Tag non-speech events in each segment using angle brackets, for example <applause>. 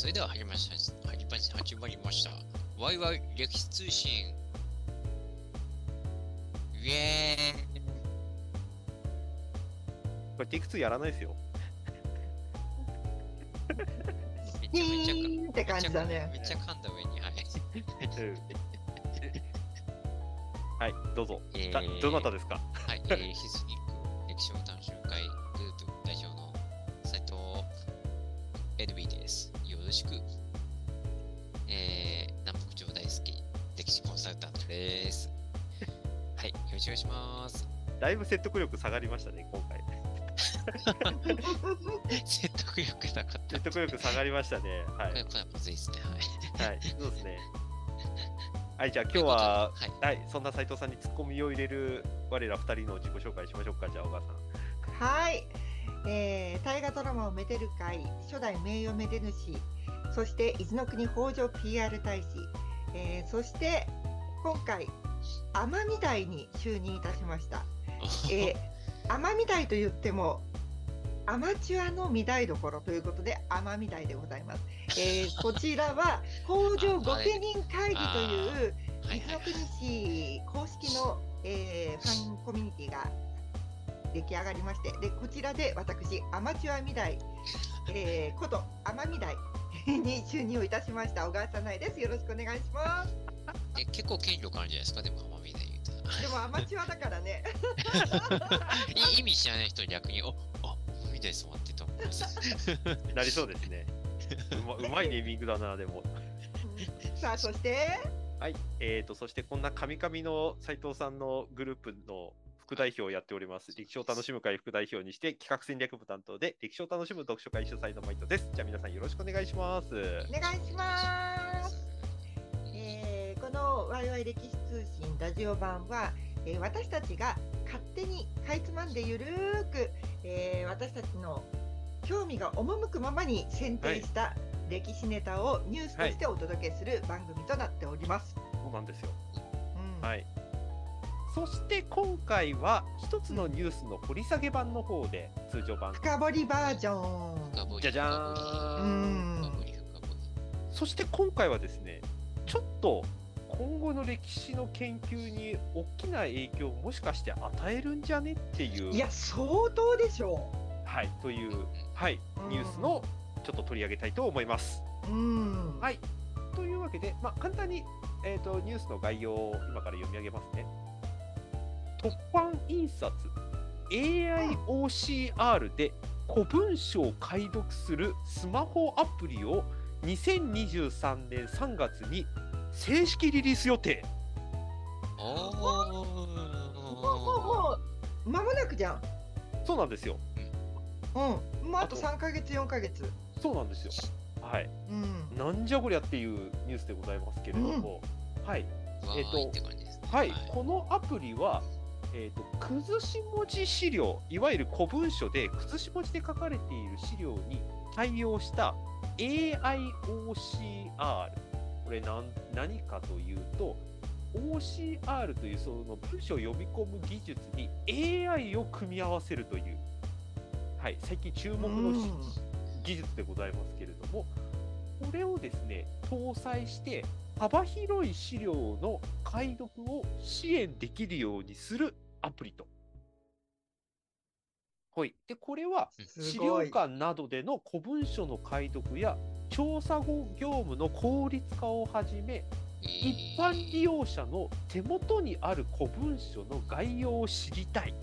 それでは始まりました。始まり始まりました。ワイワイ歴史通信。イエーイ。これテイク2やらないですよ。めピーンって感じだねめっちゃ噛んだ上に、はい。はい、どうぞ。えーだどなたですか？はい、えー、だいぶ説得力下がりましたね、今回。<laughs> 説得力なかった。説得力下がりましたね。はい。これ、はまずいですね。はい。はい、そうですね。はい、じゃあ今日は、といはい、そんな斉藤さんにツッコミを入れる我ら二人の自己紹介しましょうか。じゃあ、小川さん。はい、えー、大河ドラマをめでる会初代名誉めで主そして伊豆の国北条 PR 大使、えー、そして今回奄美大に就任いたしました、えー、奄美大と言ってもアマチュアの御台所ということで奄美大でございます、えー、<laughs> こちらは北条御家人会議というはい伊豆の国市公式の、えーファンコミュニティが出来上がりまして、でこちらで私、アマチュア未来、えー、こと奄美大に就任をいたしました小川さないです。よろしくお願いします。え結構権力あるんじゃないですか、でも、奄美で言うと。でもアマチュアだからね。<laughs> い意味知らない人に逆に、おあ、奄美ですもんってと思います。<laughs> なりそうですね。うまうまいネーミングだな、でも。さあ、そして、はい、えーと、そしてこんな神々の斉藤さんのグループの副代表をやっております。歴史を楽しむ会副代表にして、企画戦略部担当で、歴史を楽しむ読書会主催のマイトです。じゃあ皆さんよろしくお願いします。お願いします。えーこのワイワイ歴史通信ラジオ版は、えー私たちが勝手にかいつまんでゆるーく、えー私たちの興味が赴くままに選定した歴史ネタをニュースとしてお届けする番組となっております。そうなんですよ。うんはい。そして今回は一つのニュースの掘り下げ版の方で通常版。深掘りバージョン。じゃじゃーんそして今回はですね、ちょっと今後の歴史の研究に大きな影響をもしかして与えるんじゃねっていう、いや、相当でしょはい、という、はい、うんニュースのちょっと取り上げたいと思います。う。うん。はい。というわけで、まあ、簡単に、えー、とニュースの概要を今から読み上げますね。突版印刷 AIOCR で古文書を解読するスマホアプリを2023年3月に正式リリース予定。おもう、もう、もう、間もなくじゃん。そうなんですよ。うん。もうあと3ヶ月、4ヶ月。そうなんですよ。はい。うん。なんじゃこりゃっていうニュースでございますけれども、はい。ーえっーいって感じですねはい、このアプリは、えー、と崩し文字資料、いわゆる古文書で崩し文字で書かれている資料に対応した AIOCR。これ何何かというと、OCR というその文章を読み込む技術に AI を組み合わせるという、はい、最近注目の技術でございますけれども、これをですね、搭載して、幅広い資料の解読を支援できるようにするアプリと。はい。で、これはす資。料館などでの古文書の解読や調査後業務の効率化をはじめ、一般利用者の手元にある古文書の概要を知りたい。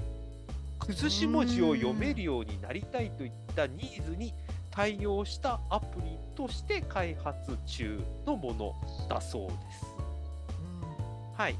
崩し文字を読めるようになりたいといったニーズに対応したアプリとして開発中のものだそうです。はい。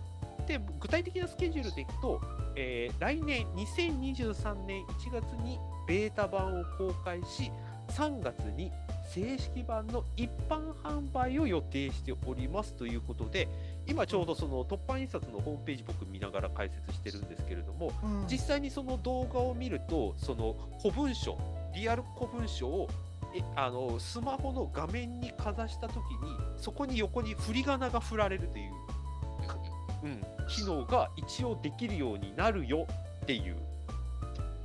で、具体的なスケジュールでいくと、えー来年2023年1月にベータ版を公開し、3月に正式版の一般販売を予定しておりますということで、今ちょうどその突版印刷のホームページ僕見ながら解説してるんですけれども、うん。実際にその動画を見ると、その古文書、リアル古文書をえあのスマホの画面にかざしたときに、そこに横に振り仮名が振られるという、うん、機能が一応できるようになるよっていう。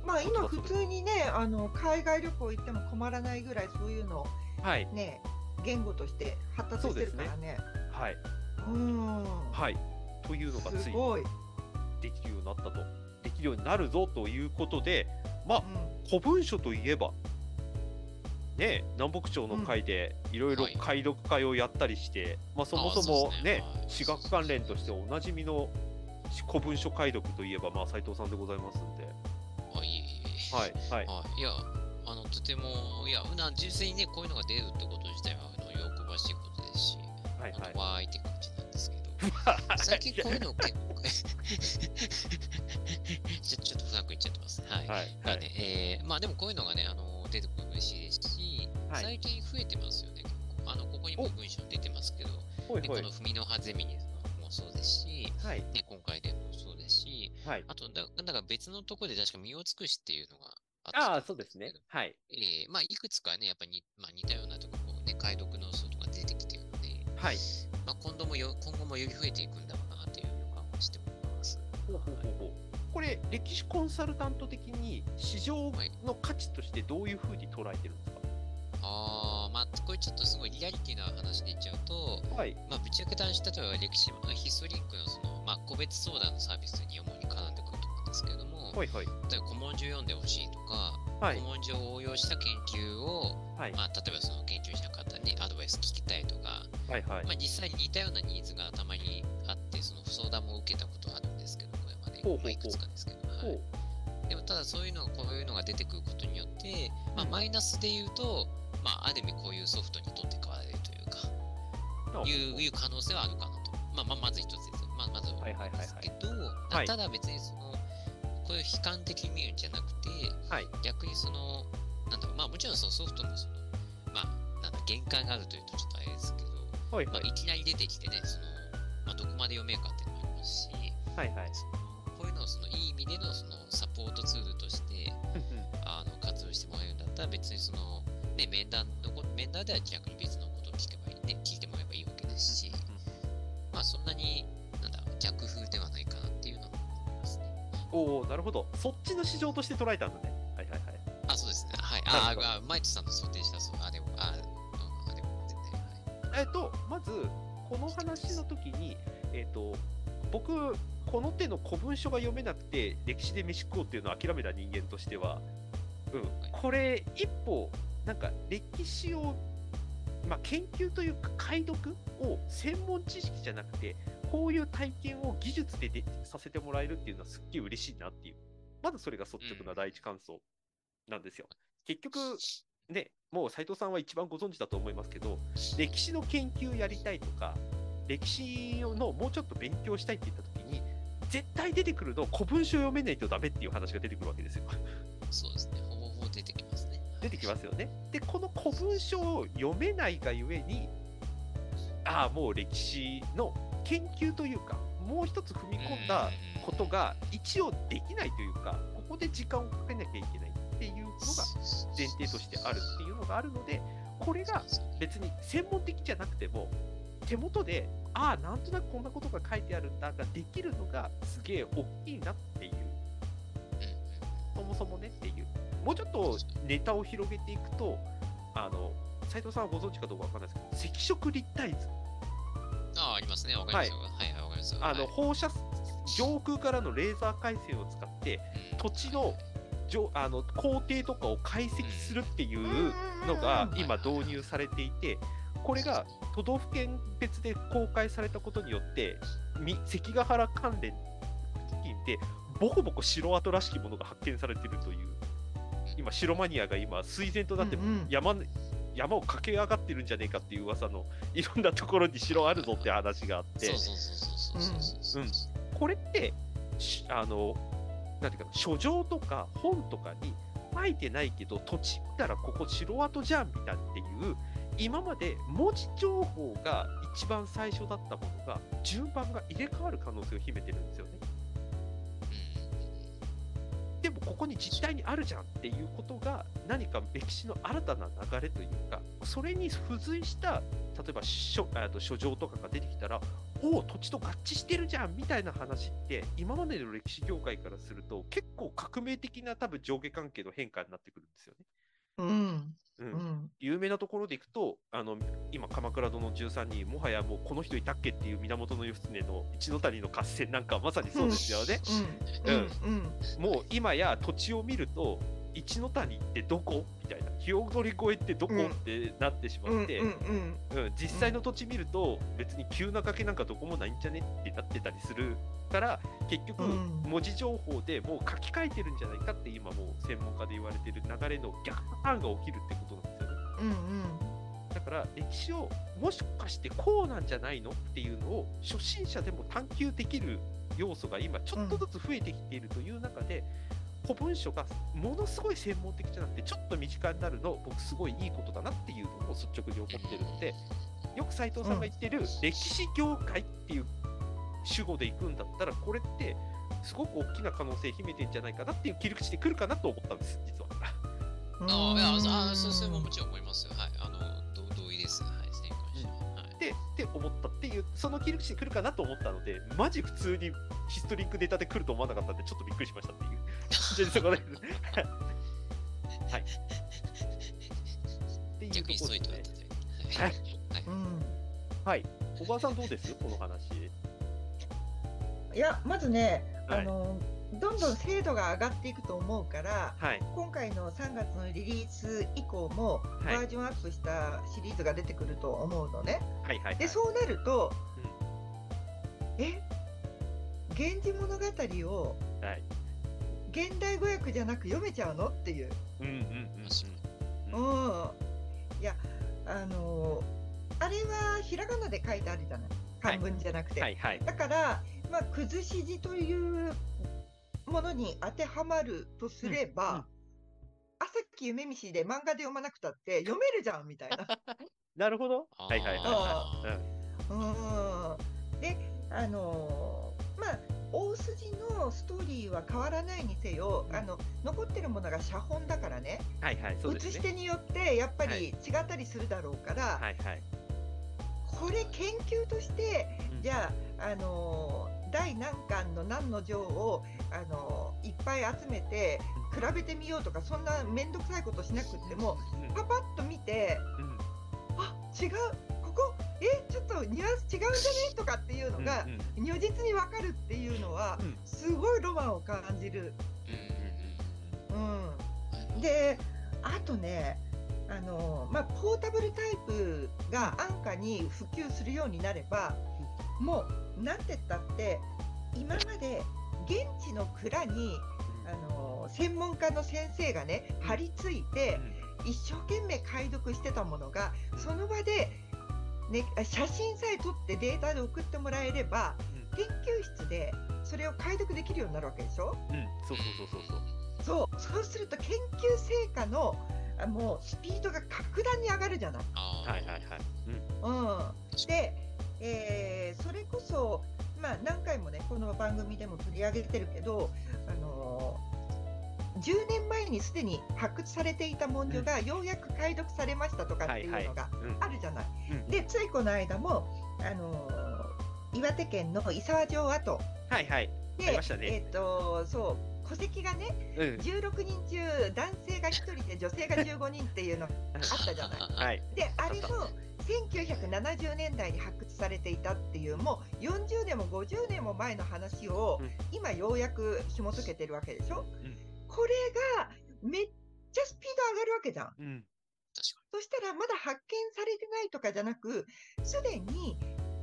まあ今普通にねあの海外旅行行っても困らないぐらいそういうのはい。ね言語として発達してるからね。はい。うん。はい。というのがつい。できるようになったと。できるようになるぞということで、まあ、古文書といえば、ね、南北朝の会でいろいろはい解読会をやったりして、まあ、そもそもねはい私学関連としておなじみの古文書解読といえば、まあ、斉藤さんでございますんで、あ、いえいえ。はい、はい、はい、いや、あの、とても、いや、な純粋にね、こういうのが出るってこと自体は、あの、喜ばしいことですし、はい、はい。わーいって感じなんですけど、<laughs> 最近こういうの結構、<laughs> ちょちょっと深く言っちゃってます。はい。はい、はいまあね、えーまあでもこういうのがね、最近増えてますよね、結構。あの、ここにも文章出てますけど、ね、ほいほい。この文の葉ゼミもそうですし、はい、ね、今回でもそうですし、はい。あとだ、だから別のところで確か身を尽くしっていうのがあったあそうですね。はい、えーまあ、いくつかね、やっぱりに、まあ、似たようなところ、ね、解読の層とか出てきてるので、はい。まあ、今度もよ今後もより増えていくんだろうなという予感をしております。ほうほうほうほう。これ、歴史コンサルタント的に市場の価値としてどういうふうに捉えてるんですか？あー、まあ、これちょっとすごいリアリティな話で言っちゃうと、はい、まあ、ぶっちゃけた話、例えば歴史、まあヒストリックのその、まあ、個別相談のサービスに主に絡んでくると思うんですけれども、はい、はい、例えば古文書を読んでほしいとか、はい。古、文書を応用した研究を、はい、まあ、例えばその研究者の方にアドバイス聞きたいとか、はい、はい。まあ、実際に似たようなニーズがたまにあって、その相談も受けたことはあるんですけど、これまで、ほうほう。ほうまあ、いくつかですけど、ほはい。う。でもただそういうのが、こういうのが出てくることによって、まあ、うんマイナスで言うと、まあ、ある意味こういうソフトに取って代わられるというか、いういう可能性はあるかなと。まあ、まあ、まず一つです。まあ、まずはですけど、はいただ別にその、こういう悲観的に見るんじゃなくて、はい、逆にその、なんだろう、まあもちろんそのソフトのその、まあ、なんだ、限界があるというとちょっとあれですけど、はい、まあ、はい、いきなり出てきてね、その、まあ、どこまで読めるかっていうのもありますし、はい、はい。そのこういうのをそのいい意味でのそのサポートツールとしてあの活用してもらえるんだったら別にその、ね、面談のこ面談では逆に別のことを聞けばいい、ね、聞いてもらえばいいわけですし、まあそんなになんだ逆風ではないかなっていうのは思いますね。おおなるほど。そっちの市場として捉えたんだね。はいはいはい。あ、そうですね。はい。ああ、マイトさんの想定した、そう、あ、でも、あ、うんあでも、全然、はい。えっと、まず、この話の時に、えっと、僕、この手の古文書が読めなくて、歴史で飯食おうっていうのを諦めた人間としては、うん、これ、一歩、なんか、歴史を、まあ、研究というか、解読を専門知識じゃなくて、こういう体験を技術ででさせてもらえるっていうのはすっげえ嬉しいなっていう。まずそれが率直な第一感想なんですよ。結局、ね、もう斉藤さんは一番ご存知だと思いますけど、歴史の研究やりたいとか、歴史のもうちょっと勉強したいって言った時に、絶対出てくるの古文書読めないとダメっていう話が出てくるわけですよ。そうですね。ほぼほぼ出てきますね。出てきますよね。で、この古文書を読めないがゆえに、ああ、もう歴史の研究というか、もう一つ踏み込んだことが一応できないというか、ここで時間をかけなきゃいけないっていうのが前提としてあるっていうのがあるので、これが別に専門的じゃなくても、手元で、ああ、なんとなくこんなことが書いてあるんだができるのがすげえ大きいなっていう、そもそもねっていう。もうちょっとネタを広げていくと、あの、斉藤さんはご存知かどうかわかんないですけど、赤色立体図。ああ、ありますね。わかりますよ。はい、はい、わかりますよ。あの、はい放射、上空からのレーザー回線を使って、うん土地の上あの工程とかを解析するっていうのが今導入されていて、これが都道府県別で公開されたことによって、み関ヶ原関連付近で、ボコボコ城跡らしきものが発見されているという、今、城マニアが今、垂涎となってうんうん山,、山を駆け上がってるんじゃねえかっていう噂の、いろんなところに城あるぞって話があって。これって、しあの、なんていうかな、書状とか本とかに書いてないけど、土地見たらここ城跡じゃんみたいっていう、今まで文字情報が一番最初だったものが、順番が入れ替わる可能性を秘めてるんですよね。でもここに実態にあるじゃんっていうことが何か歴史の新たな流れというかそれに付随した例えば書あと書状とかが出てきたらおお土地と合致してるじゃんみたいな話って今までの歴史業界からすると結構革命的な多分上下関係の変化になってくるんですよね。うん。有名なところでいくと、あの今、鎌倉殿の13人、もはやもうこの人いたっけっていう源義経の一ノ谷の合戦なんかはまさにそうですよね。うん。うん。もう今や土地を見ると、一ノ谷ってどこ？みたいな、清取越えってどこ、うん。ってなってしうんまって、うんうんうん。実際の土地見ると、別に急な崖なんかどこもないんじゃね？ってなってたりするから、結局、うん。文字情報でもう書き換えてるんじゃないかって、今もう専門家で言われてる流れの逆パターンが起きるってことなんですよね。うんうん。だから歴史をもしかしてこうなんじゃないのっていうのを初心者でも探求できる要素が今ちょっとずつ増えてきているという中で、古文書がものすごい専門的じゃなくてちょっと身近になるの僕すごいいいことだなっていうのを率直に思ってるのでよく斉藤さんが言ってる歴史業界っていう主語で行くんだったらこれってすごく大きな可能性秘めてんじゃないかなっていう切り口で来るかなと思ったんです実は。うんああ、ああ、そうそれももちろん思いますよ。はい。あの、同同意です。はい、それに関しては。はい。でって思ったっていうその切り口で来るかなと思ったのでマジ普通にヒストリックネタで来ると思わなかったんでちょっとびっくりしましたっていう感じそこではいっていうと逆にころですねたという。はい。うん。はい。おばあさんどうです？この話。い。やまずね、はいあのどんどん精度が上がっていくと思うからはい。今回の3月のリリース以降もはい。バージョンアップしたシリーズが出てくると思うのね。はいはいはい。でそうなると、え？源氏物語をはい現代語訳じゃなく読めちゃうの？っていう。うんうんうんううん。ん、いやあのあれはひらがなで書いてあるじゃない漢文じゃなくて。はい。はいだから、まあ、崩し字というものに当てはまるとすれば、うんうん。朝木夢見氏で漫画で読まなくたって読めるじゃんみたいな。<laughs> なるほど。あーはいはいはい。はいうん。であのまあ大筋のストーリーは変わらないにせよ、あの残ってるものが写本だからね。うんはいはいそうで写し手によってやっぱはいり違ったりするだろうから、はいはい。これ研究としてうん。じゃあ、あのー第何巻の何の条を、あのーいっぱい集めて比べてみようとかそんな面倒くさいことしなくってもうん。パパッと見てうん。あ違うえちょっとニュアンス違うんじゃね？とかっていうのがうん如実に分かるっていうのはうん。すごいロマンを感じる。うん。であとねあの、まあ、ポータブルタイプが安価に普及するようになればもうなんて言ったって今まで現地の蔵にあの専門家の先生がね張り付いて一生懸命解読してたものがその場で、ね、写真さえ撮ってデータで送ってもらえれば研究室でそれを解読できるようになるわけでしょ？うん。うんそうそうそうそうそう。そう。そうすると研究成果のあもうスピードが格段に上がるじゃない？はいはいはい。うん。うん、で、えーそれこそ、まあ、何回もねこの番組でも取り上げてるけど、あのー10年前にすでに発掘されていた文書がようやく解読されましたとかっていうのがうん。あるじゃない？うんでついこの間も、あのー岩手県の伊沢城跡はいはい。でね。えっ、とそう戸籍がねうん。16人中男性が1人で女性が15人っていうのがあったじゃない。<laughs> はい。であれあも1970年代に発掘されていたっていうもう40年も50年も前の話をうん。今ようやく紐解けてるわけでしょ、うん。これがめっちゃスピード上がるわけじゃん。うんそしたらまだ発見されてないとかじゃなくすでに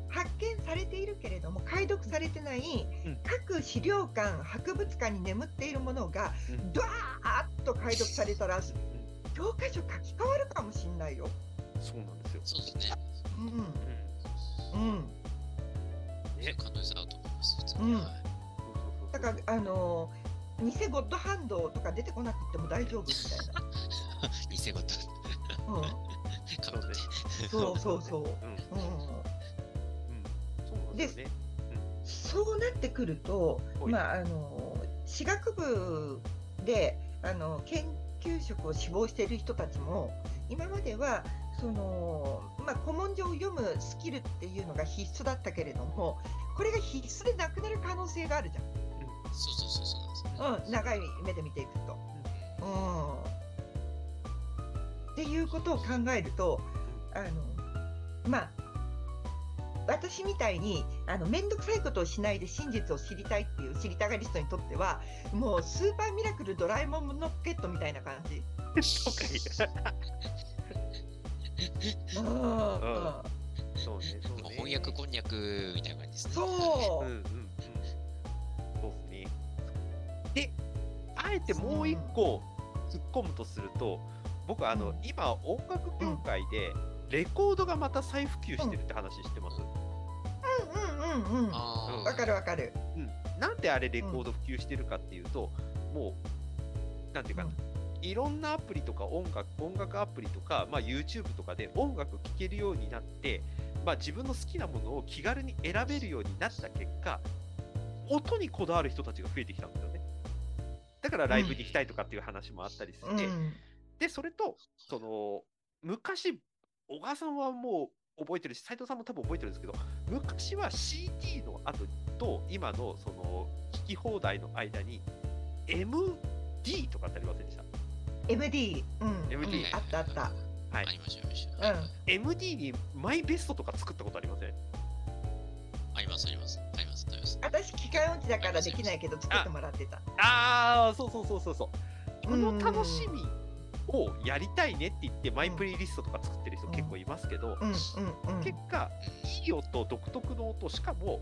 発見されているけれども解読されてないうん各資料館博物館に眠っているものがうんドワーッと解読されたら教科書書き換わるかもしんないよ。そうなんですよに。そうですね。うんうんうんね可能性あると思います。普通うんに。はいそうそうそうだから、あのー偽ゴッドハンドとか出てこなくても大丈夫みたい。な。うん、かぶって。そうそうそう。う。ん。うん。うん、そうですよね。そうなってくると、はい。まあ、あのー私学部で、あの研究職を志望している人たちも、今までは、そのまあ、古文書を読むスキルっていうのが必須だったけれども、これが必須でなくなる可能性があるじそうそうそうそうなんですよね。ゃん。うん、長い目で見ていくと。うんっていうことを考えるとあのまあ私みたいにあの面倒くさいことをしないで真実を知りたいっていう知りたがり人にとってはもうスーパーミラクルドラえもんのポケットみたいな感じ。<laughs> うんうんそうね、そうね。翻訳こんにゃくみたいな感じですね。そううんうんうん。そうですね。で、あえてもう一個突っ込むとすると、僕あの、うん今音楽業界でレコードがまた再普及してるって話してます？うんうんうんうん。あわかるわかる。うん。なんであれレコード普及してるかっていうと、もうなんていうかな。いろんなアプリとか音楽音楽アプリとか、まあ、YouTube とかで音楽聴けるようになって、まあ、自分の好きなものを気軽に選べるようになった結果音にこだわる人たちが増えてきたんですよねだからライブに行きたいとかっていう話もあったりして、うんでそれとその昔小川さんはもう覚えてるし斉藤さんも多分覚えてるんですけど昔は CD の後と今のその聴き放題の間に MD とかってありませんでした？MD、うん、MD あったあった。はいありました、ありました。うん MD にマイベストとか作ったことありません？あります、あります。あります、あります。私機械音痴だからできないけど作ってもらってた。ああそうそうそうそうそうこの楽しみをやりたいねって言ってマイプレイリストとか作ってる人結構いますけど。結果いい音独特の音しかも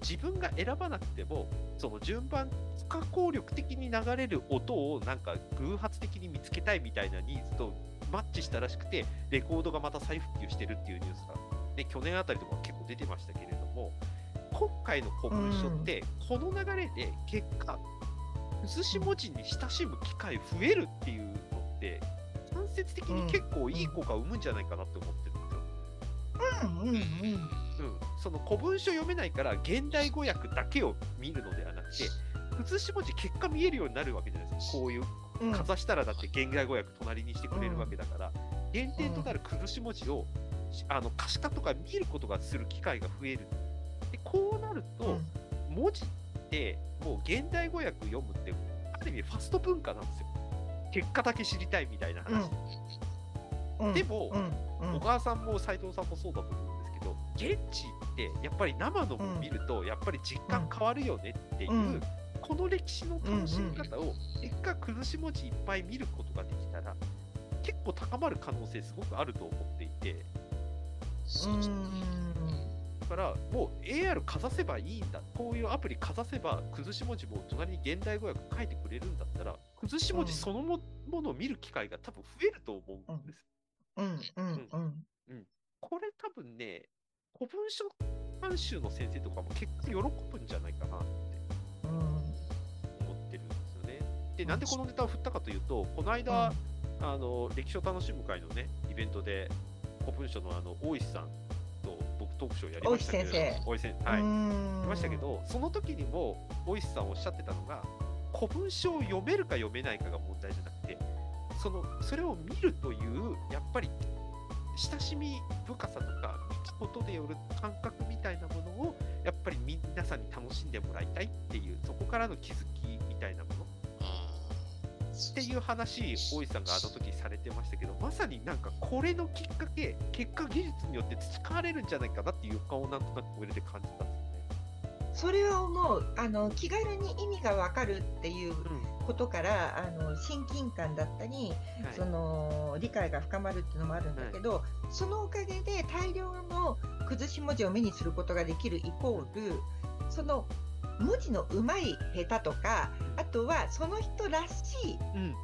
自分が選ばなくてもその順番不可抗力的に流れる音をなんか偶発的に見つけたいみたいなニーズとマッチしたらしくてレコードがまた再復旧してるっていうニュースが、ね、去年あたりとか結構出てましたけれども今回の古文書ってこの流れで結果写し文字に親しむ機会増えるっていうのって間接的に結構いい効果を生むんじゃないかなって思ってるんですよ。うん。うん。うん。うん、その古文書読めないから現代語訳だけを見るのではなくて写し文字結果見えるようになるわけじゃないですか。こういううん。かざしたらだって現代語訳隣にしてくれるわけだから、原点となる崩し文字をしあの可視化とか見ることがする機会が増える。でこうなると、文字ってもう現代語訳読むってある意味ファスト文化なんですよ結果だけ知りたいみたいな話、うん。でもうん。うん。小川さんも斉藤さんもそうだと思うんですけど現地ってやっぱり生のもの見るとやっぱり実感変わるよねっていう、うん。この歴史の楽しみ方を結果崩し文字いっぱい見ることができたら結構高まる可能性すごくあると思っていて。だからもう AR かざせばいいんだ。こういうアプリかざせば崩し文字も隣に現代語訳書いてくれるんだったら崩し文字そのものを見る機会が多分増えると思うんですうん。うん。うん。これ多分ね、古文書監修の先生とかも結構喜ぶんじゃないかなってうん思ってるんですよね。で、なんでこのネタを振ったかというと、この間、あの歴史を楽しむ会のね、イベントで、古文書のあの大石さんと僕トークショーやりましたけれど大石先大石先生、はい、うん。やりましたけど、その時にも大石さんおっしゃってたのが、古文書を読めるか読めないかが問題じゃなくて、そのそれを見るという、やっぱり親しみ深さとか、見たことでよる感覚みたいなものを、やっぱり皆さんに楽しんでもらいたいっていう、そこからの気づきみたいなものっていう話、大石さんがあの時されてましたけど、まさになんかこれのきっかけ、結果技術によって培われるんじゃないかなっていう予感をなんとなくこれで感じたんです。それは思うあの気軽に意味がわかるっていううん。ことからあの親近感だったり、はい。その理解が深まるっていうのもあるんだけど、そのおかげで大量の崩し文字を目にすることができるイコールその文字のうまい下手とかあとはその人らしい、うんうん。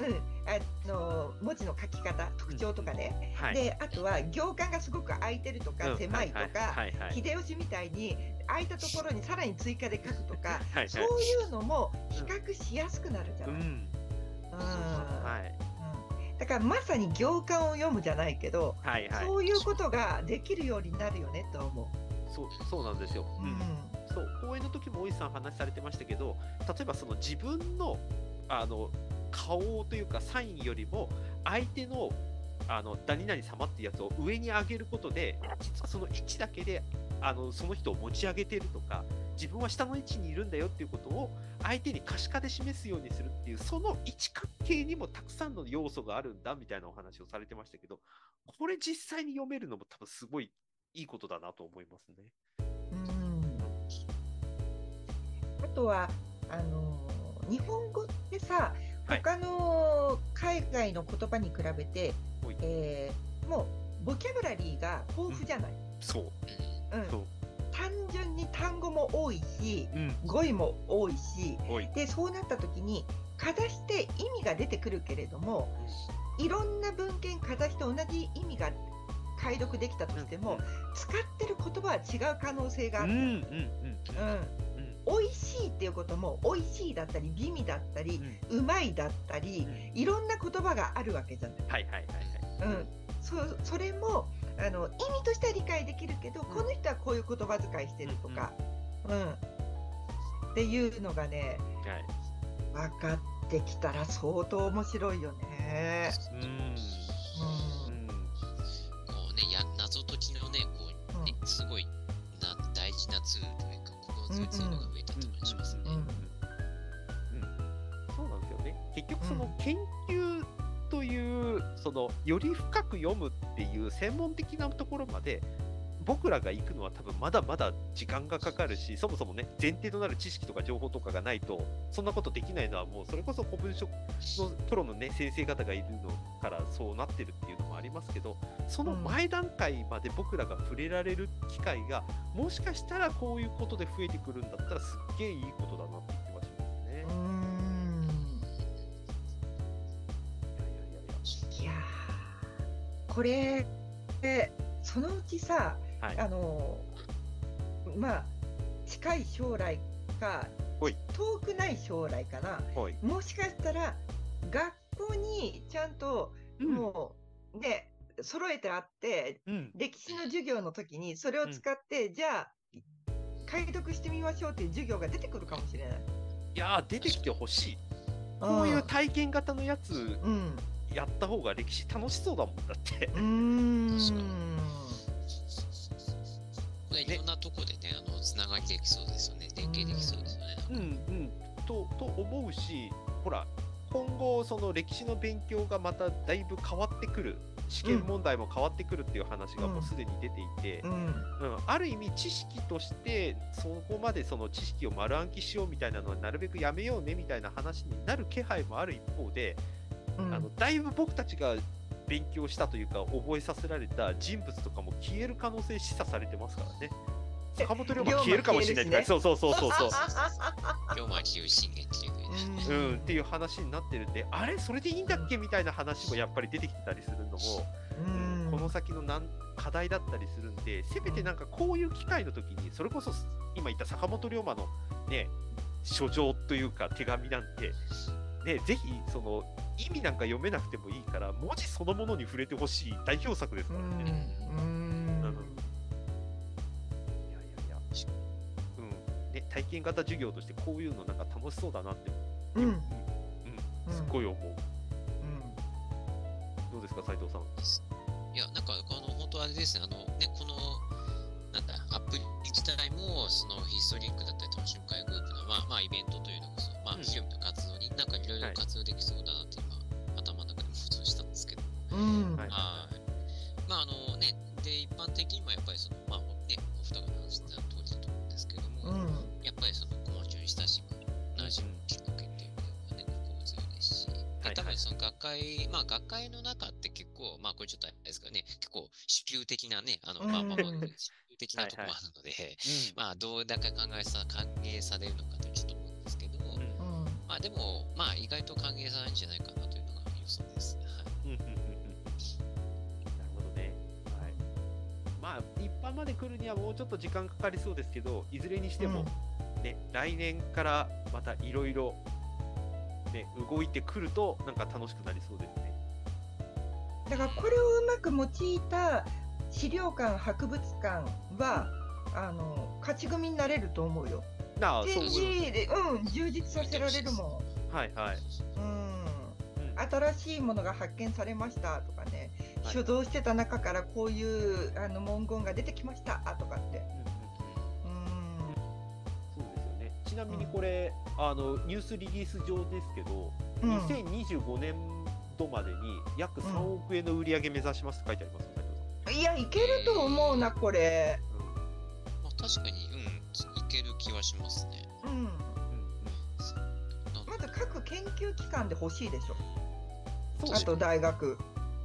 うん、あの文字の書き方特徴とかね、はい、であとは行間がすごく空いてるとか、うん。狭いとか、はいはい。はい秀吉みたいに空いたところにさらに追加で書くとかはいはい。そういうのも比較しやすくなるじゃない。うん、うん。はい。うん。だからまさに行間を読むじゃないけど、はいはい。そういうことができるようになるよねと思そうそうなんですよ、う。うんそう講演の時も大石さん話されてましたけど例えばその自分のあの顔というかサインよりも相手のあの何々様ってやつを上に上げることで実はその位置だけであのその人を持ち上げてるとか自分は下の位置にいるんだよっていうことを相手に可視化で示すようにするっていうその位置関係にもたくさんの要素があるんだみたいなお話をされてましたけどこれ実際に読めるのも多分すごいいいことだなと思いますね。うんあとはあの日本語ってさはい。他の海外の言葉に比べて、はい。えーもうボキャブラリーが豊富じゃない、そう。うん。うんそう。単純に単語も多いしうん。語彙も多いしでそうなった時にかざして意味が出てくるけれどもいろんな文献かざして同じ意味が解読できたとしても、使ってる言葉は違う可能性がある。うん。うん。うん。うん美味しいっていうことも美味しいだったり美味だったりうん。うまいだったりいろんな言葉があるわけじゃない。はいはいはいはい。うん、そそれもあの意味としては理解できるけど、この人はこういう言葉遣いしてるとか、うんっていうのがねはい。分かってきたら相当面白いよね。うん。うん。うん。こうね、や謎解きのね、こう、ね、すごいな大事なツールというか、心強いツールが増えたって感じしますね。そうなんですよね。結局その研究という、そのより深く読むっていう専門的なところまで僕らが行くのは多分まだまだ時間がかかるし、そもそもね、前提となる知識とか情報とかがないと、そんなことできないのはもうそれこそ古文書のプロのね、先生方がいるのからそうなってるっていうのもありますけど、その前段階まで僕らが触れられる機会が、もしかしたらこういうことで増えてくるんだったらすっげえいいことだなっていう気がしますね。うん。いやこれでそのうちさ、はいあのまあ近い将来か遠くない将来かなはい。もしかしたら学校にちゃんともうね、揃えてあってうん。歴史の授業の時にそれを使って、じゃあ解読してみましょうっていう授業が出てくるかもしれない。いやー、出てきてほしい。こういう体験型のやつうん、やった方が歴史楽しそうだもんだって。うーん <laughs> 確かねいろんなとこでね、あの、つながりできそうですよね。連携できそうですよね。うんうん。と、と思うし、ほら、今後、その歴史の勉強がまただいぶ変わってくる。試験問題も変わってくるっていう話がもうすでに出ていて、うんうん、ある意味知識としてそこまでその知識を丸暗記しようみたいなのはなるべくやめようねみたいな話になる気配もある一方で、うんあのだいぶ僕たちが勉強したというか覚えさせられた人物とかも消える可能性示唆されてますからね。坂本龍馬消えるかもしれないとか、そうそうそうそうそう。<laughs> 龍馬清信玄っていう。うん、っていう話になってるんで、あれ、それでいいんだっけ？みたいな話もやっぱり出てきてたりするのも、うんこの先のなん課題だったりするんで、せめてなんかこういう機会の時に、それこそ今言った坂本龍馬のね、書状というか手紙なんて、ね、ぜひその意味なんか読めなくてもいいから、文字そのものに触れてほしい代表作ですうからね。ん。うん。いやいやいや、うん、ね、体験型授業としてこういうのなんか楽しそうだなって、うん。うん、すっごい思う。うん。どうですか、斉藤さん？いや、なんか、あの、本当あれですね、あの、ね、この、なんだ、アプリ自体も、そのヒストリックだったり、楽しむ会グループの、まあ、まあ、イベントというのが、そのまあ、うん。広めた活なんかいろいろはい。活用できそうだなって、今、頭の中で想像したんですけど、うん。はい。はい。まあ、あのね、で、一般的にもやっぱり、その、まあ、ね、お二方が話した通りだと思うんですけども、うん。やっぱりその、小町に親しむ、馴染むきっかけっていうのがね、心強いですし、はいで多分その学会、まあ学会の中って結構、まあこれちょっとあれですけどね、結構主流的なね、あの、まあまあまあ、うん主流的なところもあるので、うんまあどうだか考えさ、歓迎されるのかとちょっと思うんですけど、うんうんまあでも、まあ意外と歓迎されるんじゃないかなというのが予想です。はい。うんうんうんうんなるほどね。はい。まあ、一般まで来るにはもうちょっと時間かかりそうですけど、いずれにしても、ね、来年からまたいろいろ、ね、動いてくると、なんか楽しくなりそうですね。だからこれをうまく用いた資料館博物館はあの勝ち組になれると思うよ。なあ、でうん充実させられるもはいはい。ん。うん。うん。新しいものが発見されましたとかね、はい。所蔵してた中からこういうあの文言が出てきましたとかって。うんうんうん。うん。なみにこれ、あのニュースリリース上ですけど、うん。2025年度までに約3億円の売り上げ目指しますって書いてあります、いやいけると思うなこれ。まあ、確かに、うん、いける気はしますね。うん。まず各研究機関で欲しいでしょ。あと大学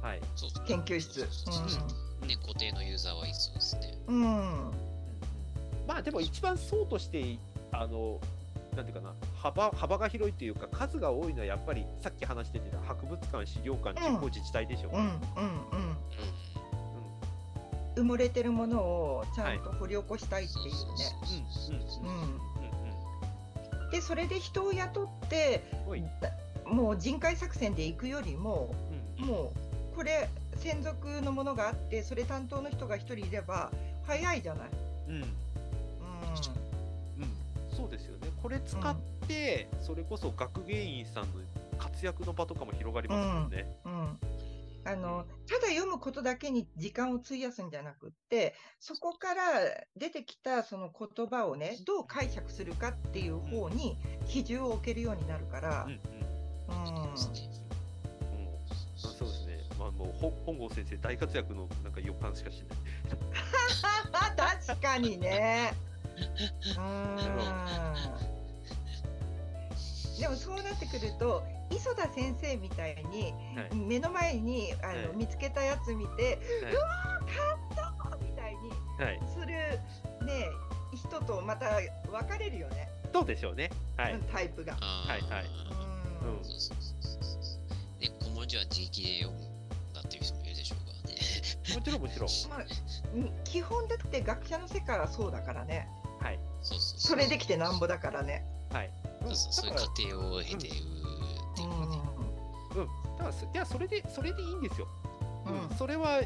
はいそうそう研究室。そうそうそうね、固定のユーザーはいそうですね。うん。うん。うんうんまあでも一番層としてあのなんていうかな幅幅が広いというか数が多いのはやっぱりさっき話してた博物館資料館地方自治体でしょうね、うん。うん。うん。うん。埋もれてるものをちゃんと掘り起こしたいっていうね。うんうんうんうん。でそれで人を雇ってもう人海作戦で行くよりもうんもうこれ専属のものがあってそれ担当の人が一人いれば早いじゃない。うん。ううん。そうですよね。これ使って、それこそ学芸員さんの活躍の場とかも広がりますもんね、んうんあのただ読むことだけに時間を費やすんじゃなくってそこから出てきたその言葉をねどう解釈するかっていう方に比重を置けるようになるから。うん、うん。うん。そうですね。まあ、もうほ本郷先生大活躍のなんか予感しかしない。<laughs> 確かにね。<laughs> うんでもそうなってくると磯田先生みたいにはい。目の前にあの、はい。見つけたやつ見てはうわー感動みたいにい、はい、するね人とまた分かれるよね、どうでしょうね。はい、うんタイプが。はいはい。うん。うん。そうそうそうそう。そう。ね、古文字は自力で読むんだっていう人もいるでしょうからね。もちろんもちろん。<laughs> まあ、うん基本だって学者の世界はそうだからね。はい。そうそうそう。それできてなんぼだからね。はい、うん、そうそうそういう過程を経てっていうかね。うん、だからそいやそれでそれでいいんですよ。うん。うん、それは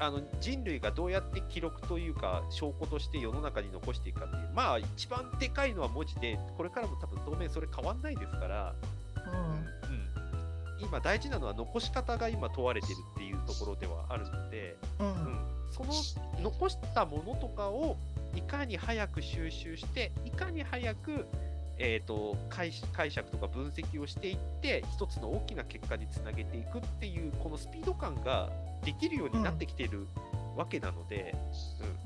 あの人類がどうやって記録というか証拠として世の中に残していくかっていう。まあ一番でかいのは文字でこれからも多分当面それ変わんないですから、うん。うん、今大事なのは残し方が今問われてるっていうところではあるので、うん。うん、その残したものとかをいかに早く収集していかに早くえー、と解解釈とか分析をしていって一つの大きな結果につなげていくっていうこのスピード感ができるようになってきてるわけなので、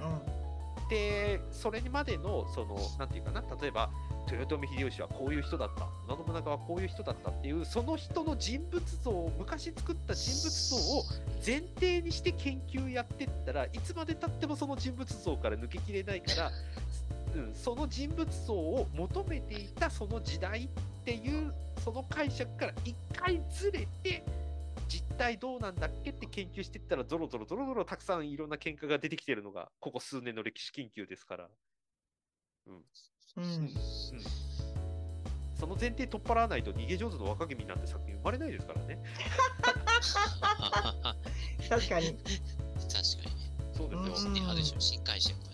うん、でそれまでのそのなんていうかな例えば豊臣秀吉はこういう人だった。織田信長はこういう人だったっていうその人の人物像を昔作った人物像を前提にして研究やってったらいつまでたってもその人物像から抜けきれないから、うん、その人物像を求めていたその時代っていうその解釈から一回ずれて実態どうなんだっけって研究していったらゾロゾロゾロゾロたくさんいろんな喧嘩が出てきてるのがここ数年の歴史研究ですから。うんうんうんその前提取っ払わないと逃げ上手の若君なんて作品生まれないですからね。<laughs> 確かに。確かにね。そうですよ。うん新解釈。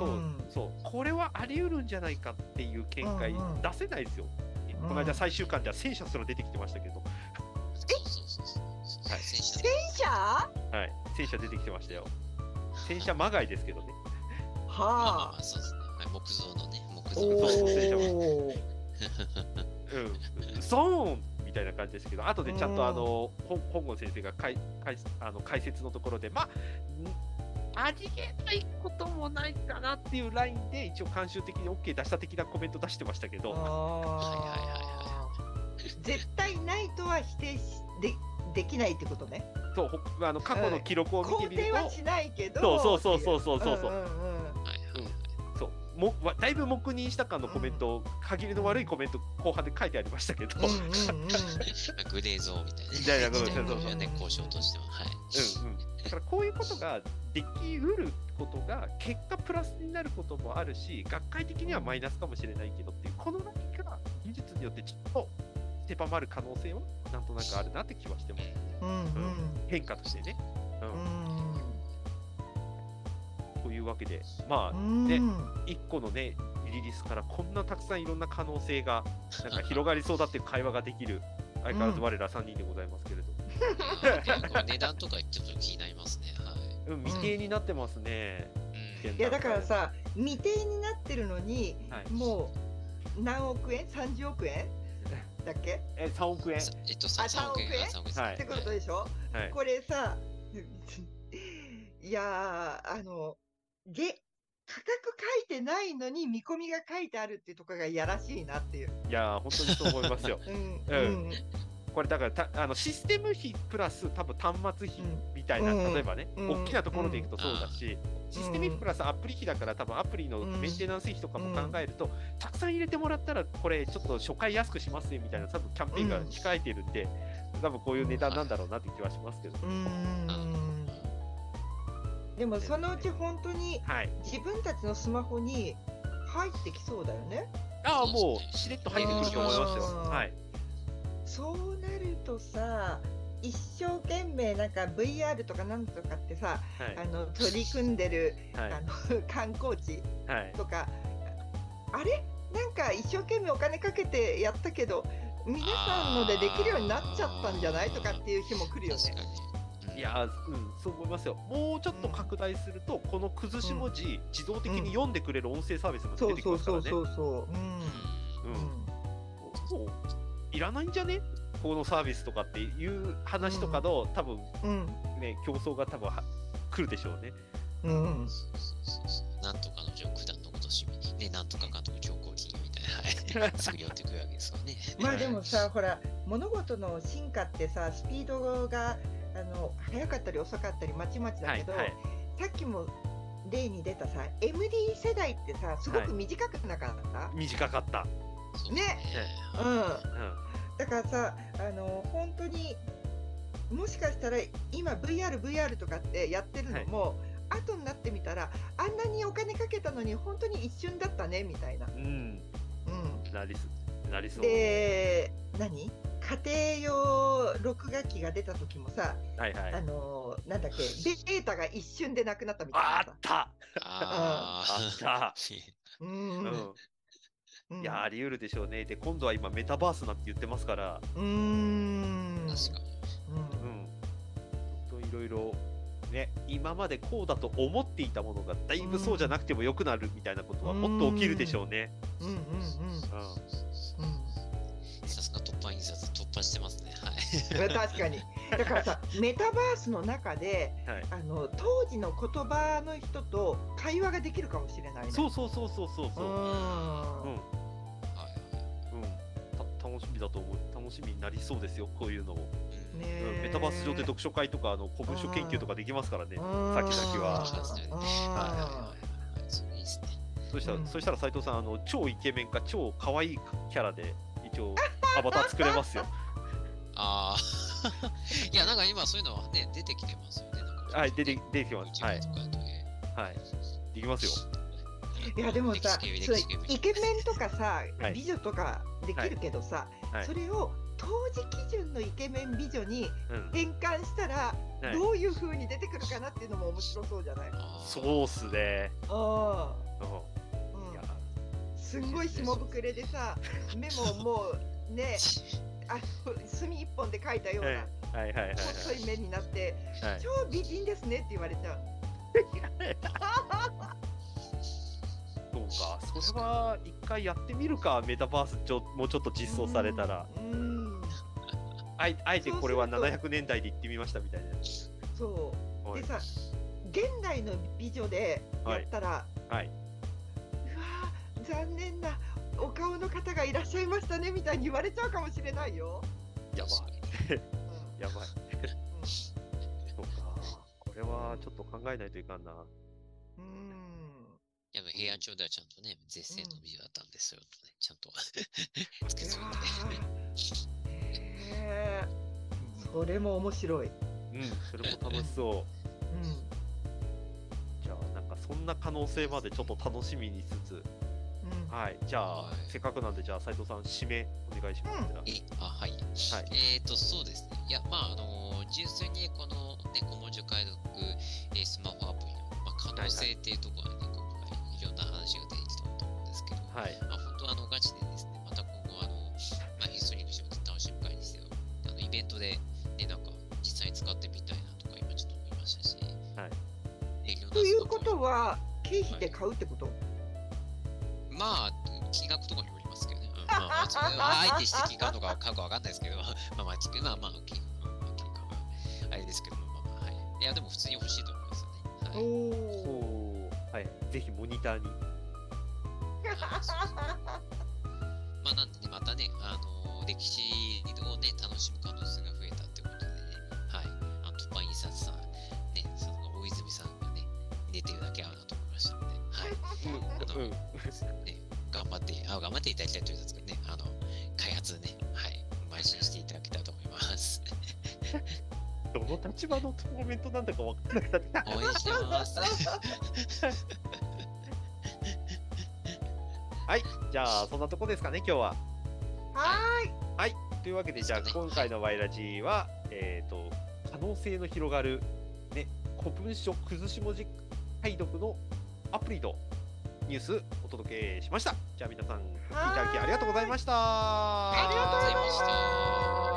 そう、うんそう。これはあり得るんじゃないかっていう見解うんうん出せないですよ。うんこの間最終巻では戦車すら出てきてましたけど、そうそうそうそう。はい戦車？戦車はい、戦車出てきてましたよ。戦車まがいですけどね。まあまあまはあ、そうですね。はい木造のね、木あ。造おの。そう戦車お。<laughs> うん、ゾーンみたいな感じですけど、後でちゃんとあの、ほ本郷先生がかいかいあの解説のところで、まあ、んありえないこともないかなっていうラインで、一応、慣習的に OK 出した的なコメント出してましたけど、<laughs> 絶対ないとは否定しでできないってことね。そうほあの過去の記録を見て肯みると、定はしないけど。そうそうそうそうそうそう。うんうんうんもわだいぶ黙認した感のコメント、限りの悪いコメント、後半で書いてありましたけど、うんうんうん。グレーゾーンみたいな。ね。みたいなこと時代そうそうのね、交渉としては。はい。うんうん、だからこういうことができうることが結果プラスになることもあるし学会的にはマイナスかもしれないけどっていうこのラインが技術によってちょっと狭まる可能性はなんとなくあるなって気はしてます。うんうん。変化としてね。ううん。というわけでまあうん。ね1個のねリリースからこんなたくさんいろんな可能性がなんか広がりそうだっていう会話ができる <laughs> 相変わらず我ら3人でございますけれど、これ値段とかちょっと気になりますね。はい。うん、未定になってますね。うん。いやだからさ未定になってるのにはい。もう何億円 ?30 億円？だっけ？え、3億円？さえっと、さあ3億円。3億円？あ3億円はい。ってことでしょ、はい。これさ、いやー、あの、げ価格書いてないのに見込みが書いてあるっていうところがいやらしいなっていう。いやー、本当にそう思いますよ。<laughs> うん。うんうん。これだからたあのシステム費プラス多分端末費みたいな、うん例えばね、うん大きなところでいくとそうだし、システム費プラスアプリ費だから多分アプリのうんメンテナンス費とかも考えると、たくさん入れてもらったらこれちょっと初回安くしますねみたいな多分キャンペーンが控えてるんで、多分こういう値段なんだろうなって気はしますけど、うん。でもそのうち本当にはい。自分たちのスマホに入ってきそうだよね。ああ、もうしれっと入ってくると思いますよ。うんはい。そうなるとさ、一生懸命なんか VR とかなんとかってさ、はい。あの取り組んでる、はい。あの観光地はい。とか、あれ？なんか一生懸命お金かけてやったけど、皆さんのでできるようになっちゃったんじゃない？とかっていう日も来るよねいやー、うん、そう思いますよ。もうちょっと拡大すると、この崩し文字、自動的に読んでくれる音声サービスも出てきそうそうますからね。そうそうそう。うん。うんもういらないんじゃね？このサービスとかっていう話とかの、多分うん。ね、競争が多分は来るでしょうね。うん。なんとかの上九段のことしみ、ね、なんとか監督上皇金みたいな、はい、すぐ寄ってくるわけですよね。まあでもさ、ほら、物事の進化ってさ、スピードがあの速かったり遅かったりまちまちだけど、はい。さっきも例に出たさ、MD 世代ってさ、すごく短くなかった、短かった。ねうん。うん。だからさ、あの本当にもしかしたら今 VR、VR とかってやってるのも、後になってみたら、あんなにお金かけたのに本当に一瞬だったねみたいな。うん。うん。なりす、なりそう。で、何？家庭用録画機が出た時もさ、はいはい。あのーなんだっけ、データが一瞬でなくなったみたいあなさ。ったああった。う。うんん。うんいやー、あり得るでしょうね。で、今度は今、メタバースなんて言ってますから、うーん。確かに。ううんん。本当いろいろ、ね、今までこうだと思っていたものが、だいぶそうじゃなくても良くなるみたいなことは、もっと起きるでしょうね。うんうんうんうん。さすが突破印刷突破してますね。はい。うん。確かに。<laughs> だからさ、メタバースの中で、はい。あの当時の言葉の人と会話ができるかもしれないね。そうそうそうそうそうそう。うん。うん。うん。楽しみだと思う。楽しみになりそうですよ、こういうのを。うんねうん、メタバース上で読書会とか、あの古文書研究とかできますからね。うん先々はそうですねうんはいはいはいですね。そしたら、うんそしたら斉藤さん、あの超イケメンか超可愛いキャラで、一応、アバター作れますよ。ああ。<laughs> いや、なんか今そういうのはね、出てきてますよね。はい、出て出てきます。はいはい。できますよ。いやでもさ、イケメンとかさ、はい美女とかできるけどさ、はいそれを当時基準のイケメン美女にうん。変換したら、はいどういう風に出てくるかなっていうのも面白そうじゃない？そうっすね。あうんあ、すんごい下膨れでさ、目ももうね、あ墨一本で描いたような、はいはいはいはい細い目になって、はい。はい超美人ですねって言われちゃう。<laughs> そうか。それは一回やってみるか、メタバースちょもうちょっと実装されたら。うん。うんあえあえてこれはそうすると700年代で行ってみましたみたいな。そう。はいでさ、現代の美女でやったら、はい。うわー残念ながいらっしゃいましたねみたいに言われちゃうかもしれないよ。やばい。うんやばい。うん <laughs> そうか。これはちょっと考えないといかんな。うんいや、平安朝ではちゃんとね、絶世の美女だったんですよ、とね、ちゃんとつけそうーへーそれも面白い。うんうん、それも楽しそう。じゃあ、なんかそんな可能性までちょっと楽しみにしつつ、うんはい。じゃあ、はいせっかくなんで、じゃあ、斉藤さん、締めお願いします。うんえ、あ、はい。はいえっ、と、そうですね。いや、まあ、あの純粋にこの、ね、古文書解読、えースマホアプリの、まあ、可能性っていうところはね、今回、いろんな話が出てきたと思うんですけど、はい。まあ、本当あの、ガチでですね、また今後、あの、まあ、ヒストリックショー楽しむ会にせよ、あの、イベントで、ね、なんか、実際に使ってみたいなとか、今ちょっと思いましたし、はい。ということは経費で買うってこと、まあ、金額とかによりますけどまあ、それはあえて指摘があるのかかわかんないですけど、まあまあ、ちまあまあ、OK。うん、OK か。あれですけど、まあまあ、はい。いや、でも普通に欲しいと思いますよね。はい。おそお。う。はい。ぜひモニターに。<laughs> まあなんでね、またね、あの歴史をね、楽しむ可能性が増えたってことでね、はい。あの、突破印刷さん、ね、その大泉さんがね、出てるだけ合うなとあのうん。ね、頑張って、あ頑張っていただきたいというやつがね、あの、開発ね、はい、邁進していただけたらと思います。<laughs> どの立場のコメントなんだか分からなくなってきた。応援してます。はい。じゃあ、そんなとこですかね、今日は。はというわけで、じゃあ、今回のワイラジは、えっ、と、可能性の広がる、ね、古文書崩し文字解読のアプリのニュースお届けしました。じゃあ、皆さん、お聞きいただき。ありがとうございましたありがとうございました。